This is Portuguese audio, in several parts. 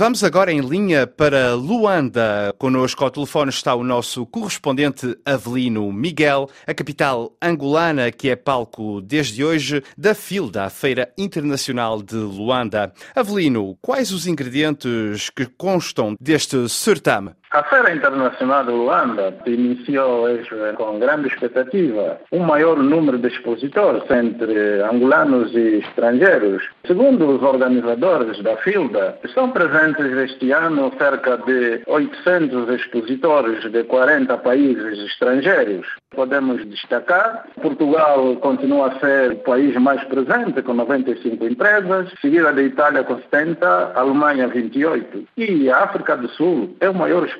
Vamos agora em linha para Luanda. Conosco ao telefone está o nosso correspondente Avelino Miguel, a capital angolana que é palco desde hoje da FILDA, a Feira Internacional de Luanda. Avelino, quais os ingredientes que constam deste certame? A Feira Internacional de Luanda iniciou hoje com grande expectativa um maior número de expositores entre angolanos e estrangeiros. Segundo os organizadores da FILDA, estão presentes este ano cerca de 800 expositores de 40 países estrangeiros. Podemos destacar, Portugal continua a ser o país mais presente, com 95 empresas, seguida da Itália com 70, Alemanha 28. E a África do Sul é o maior expositor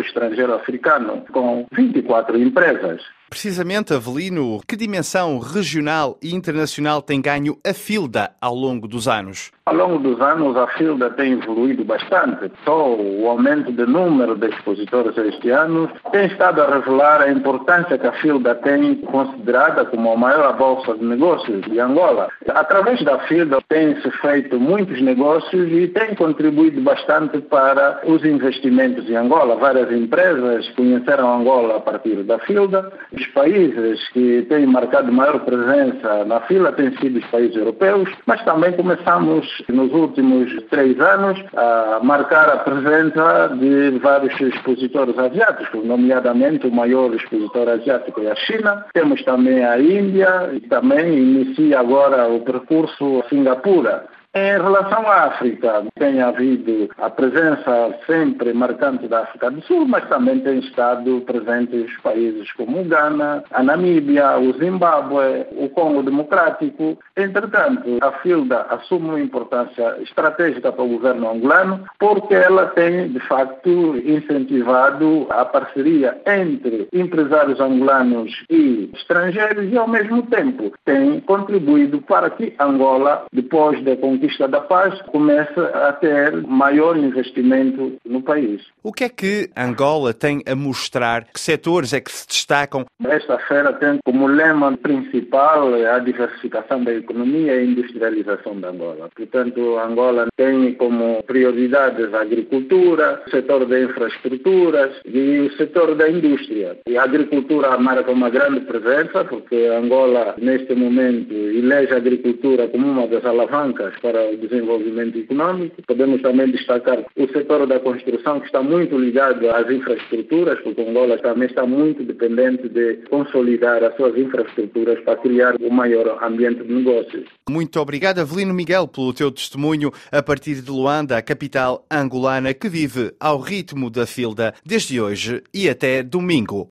estrangeiro africano, com 24 empresas. Precisamente, Avelino, que dimensão regional e internacional tem ganho a FILDA ao longo dos anos? Ao longo dos anos, a FILDA tem evoluído bastante. Só o aumento do número de expositores este ano tem estado a revelar a importância que a FILDA tem considerada como a maior bolsa de negócios de Angola. Através da FILDA tem-se feito muitos negócios e tem contribuído bastante para os investimentos em Angola. Várias empresas conheceram Angola a partir da FILDA os países que têm marcado maior presença na fila têm sido os países europeus, mas também começamos nos últimos três anos a marcar a presença de vários expositores asiáticos, nomeadamente o maior expositor asiático é a China. Temos também a Índia e também inicia agora o percurso a Singapura. Em relação à África, tem havido a presença sempre marcante da África do Sul, mas também tem estado presentes países como o Ghana, a Namíbia, o Zimbábue, o Congo Democrático. Entretanto, a FILDA assume uma importância estratégica para o governo angolano porque ela tem, de facto, incentivado a parceria entre empresários angolanos e estrangeiros e, ao mesmo tempo, tem contribuído para que Angola, depois de conquista da paz, começa a ter maior investimento no país. O que é que Angola tem a mostrar? Que setores é que se destacam? Esta feira tem como lema principal a diversificação da economia e a industrialização da Angola. Portanto, Angola tem como prioridades a agricultura, o setor de infraestruturas e o setor da indústria. E a agricultura marca uma grande presença, porque Angola, neste momento, elege a agricultura como uma das alavancas para o desenvolvimento econômico. Podemos também destacar o setor da construção, que está muito ligado às infraestruturas, porque Angola também está muito dependente de consolidar as suas infraestruturas para criar o um maior ambiente de negócios. Muito obrigado, Avelino Miguel, pelo teu testemunho a partir de Luanda, a capital angolana, que vive ao ritmo da filda desde hoje e até domingo.